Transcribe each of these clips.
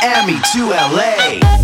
Your house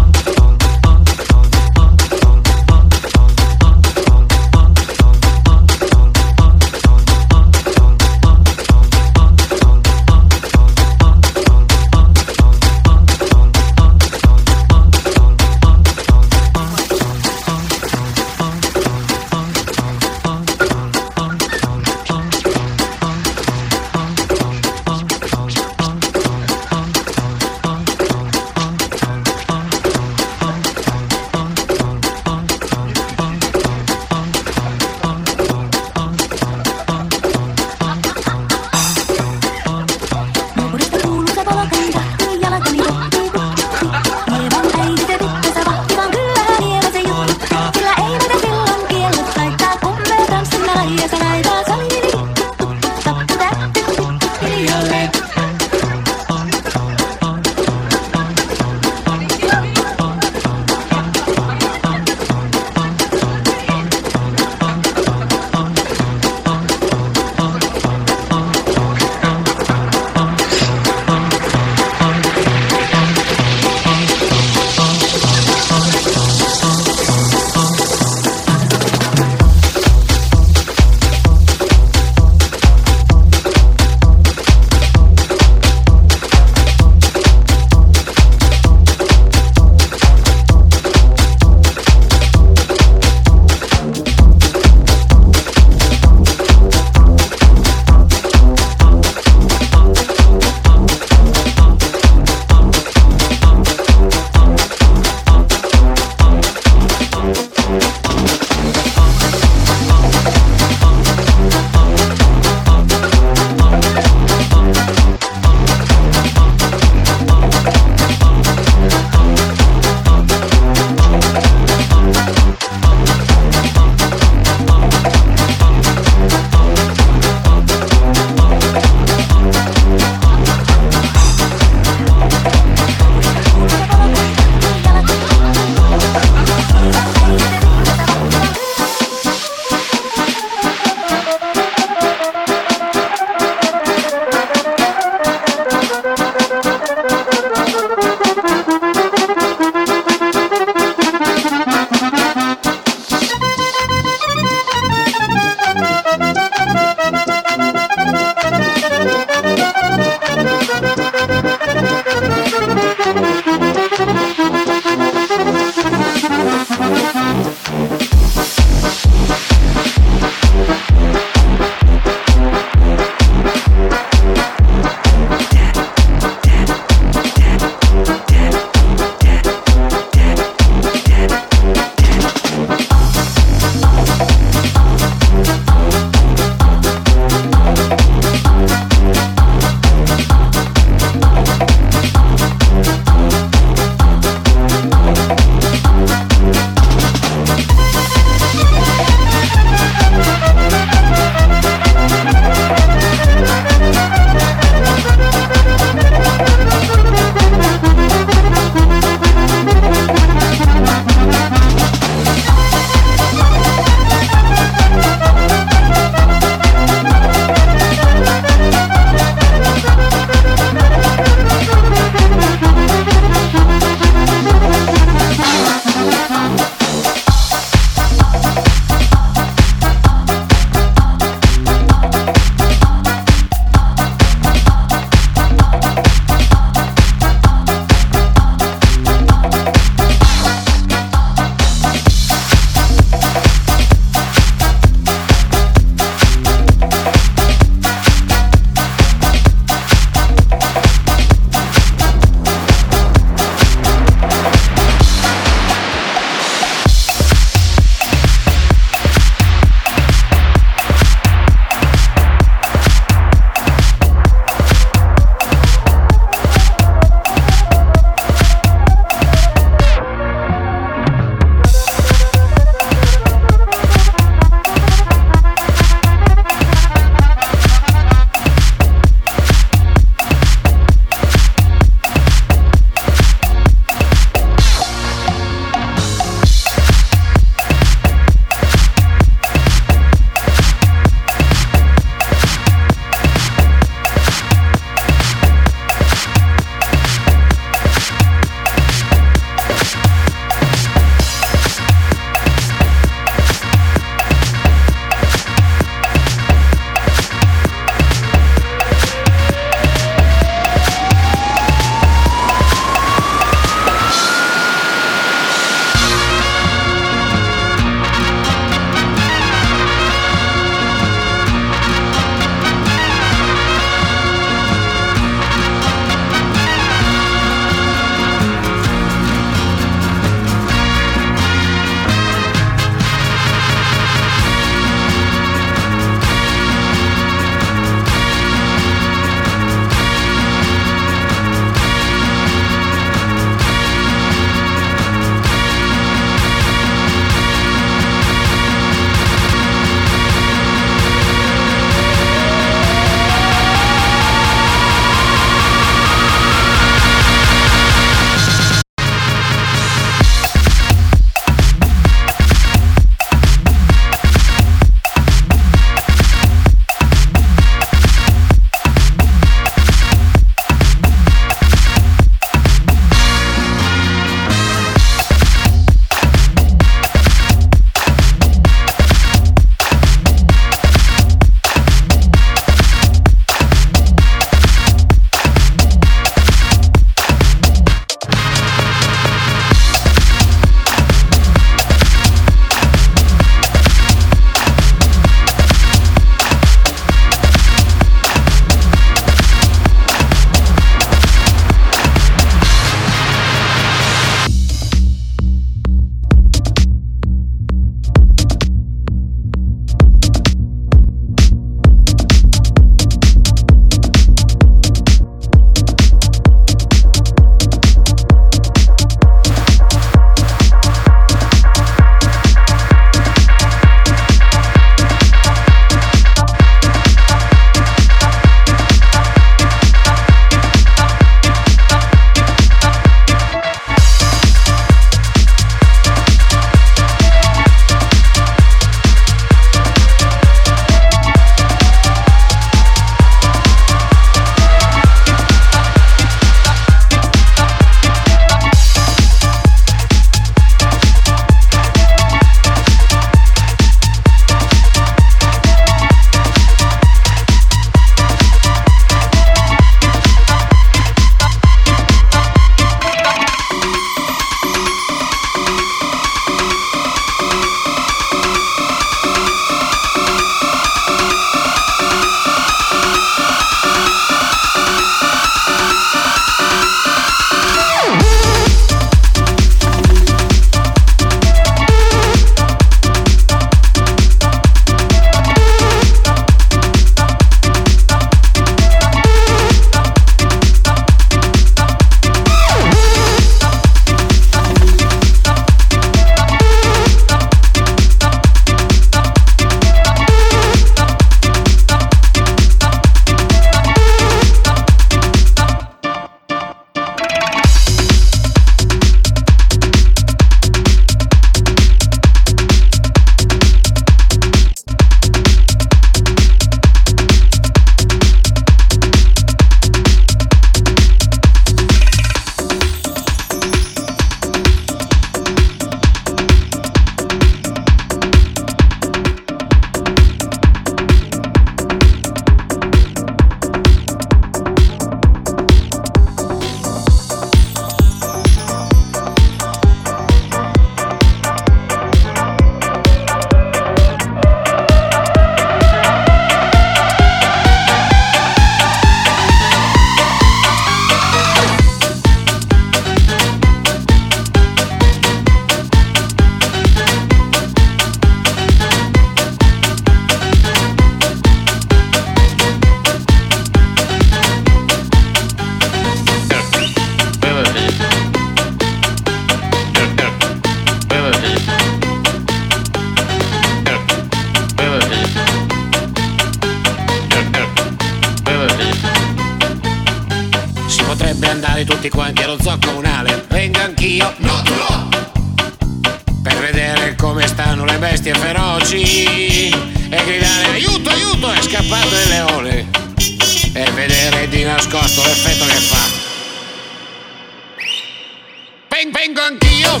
Vengo anch'io!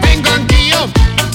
She would